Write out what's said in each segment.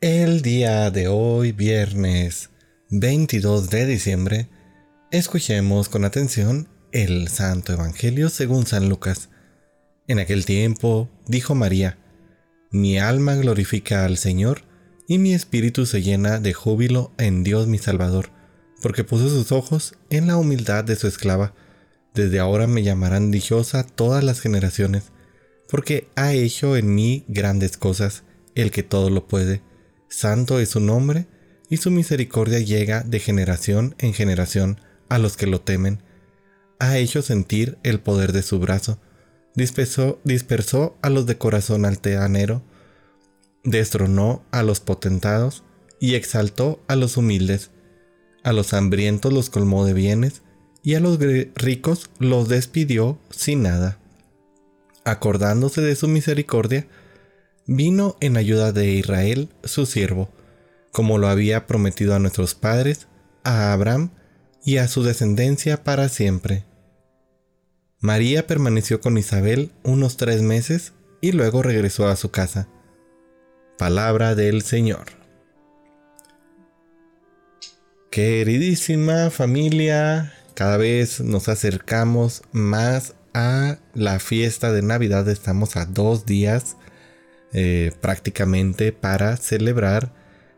El día de hoy, viernes 22 de diciembre, escuchemos con atención el Santo Evangelio según San Lucas. En aquel tiempo dijo María, Mi alma glorifica al Señor, y mi espíritu se llena de júbilo en Dios mi Salvador, porque puso sus ojos en la humildad de su esclava. Desde ahora me llamarán dichosa todas las generaciones, porque ha hecho en mí grandes cosas, el que todo lo puede. Santo es su nombre, y su misericordia llega de generación en generación a los que lo temen. Ha hecho sentir el poder de su brazo, dispersó, a los de corazón alteanero, destronó a los potentados y exaltó a los humildes. A los hambrientos los colmó de bienes, y a los ricos los despidió sin nada. Acordándose de su misericordia, vino en ayuda de Israel, su siervo, como lo había prometido a nuestros padres, a Abraham y a su descendencia para siempre. María permaneció con Isabel unos tres meses y luego regresó a su casa. Palabra del Señor. Queridísima familia, cada vez nos acercamos más a la fiesta de Navidad. Estamos a dos días eh, prácticamente para celebrar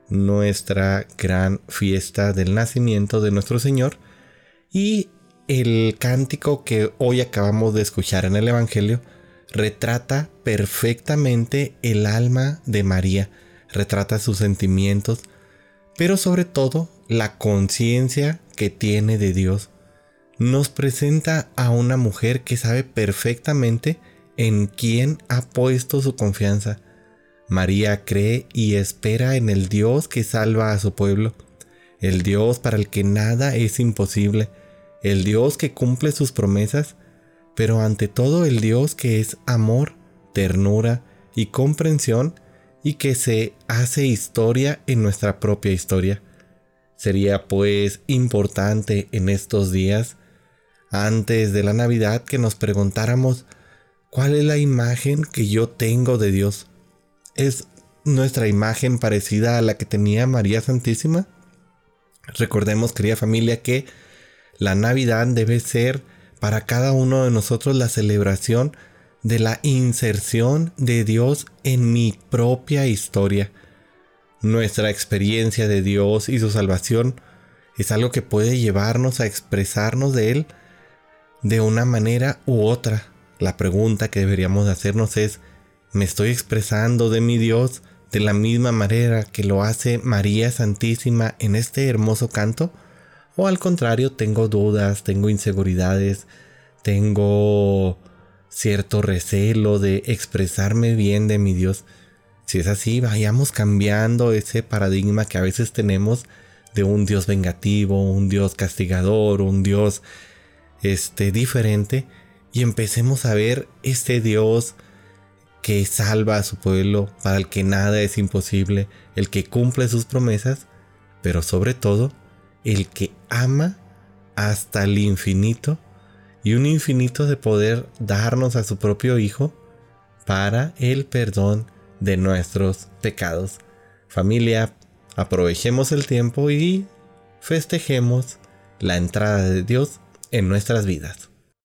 nuestra gran fiesta del nacimiento de nuestro Señor. Y el cántico que hoy acabamos de escuchar en el Evangelio retrata perfectamente el alma de María, retrata sus sentimientos, pero sobre todo la conciencia que tiene de Dios nos presenta a una mujer que sabe perfectamente en quién ha puesto su confianza. María cree y espera en el Dios que salva a su pueblo, el Dios para el que nada es imposible, el Dios que cumple sus promesas, pero ante todo el Dios que es amor, ternura y comprensión y que se hace historia en nuestra propia historia. Sería pues importante en estos días antes de la Navidad que nos preguntáramos cuál es la imagen que yo tengo de Dios. ¿Es nuestra imagen parecida a la que tenía María Santísima? Recordemos, querida familia, que la Navidad debe ser para cada uno de nosotros la celebración de la inserción de Dios en mi propia historia. Nuestra experiencia de Dios y su salvación es algo que puede llevarnos a expresarnos de Él de una manera u otra. La pregunta que deberíamos hacernos es, ¿me estoy expresando de mi Dios de la misma manera que lo hace María Santísima en este hermoso canto? ¿O al contrario, tengo dudas, tengo inseguridades, tengo cierto recelo de expresarme bien de mi Dios? Si es así, vayamos cambiando ese paradigma que a veces tenemos de un Dios vengativo, un Dios castigador, un Dios este, diferente y empecemos a ver este Dios que salva a su pueblo, para el que nada es imposible, el que cumple sus promesas, pero sobre todo el que ama hasta el infinito y un infinito de poder darnos a su propio Hijo para el perdón de nuestros pecados. Familia, aprovechemos el tiempo y festejemos la entrada de Dios en nuestras vidas.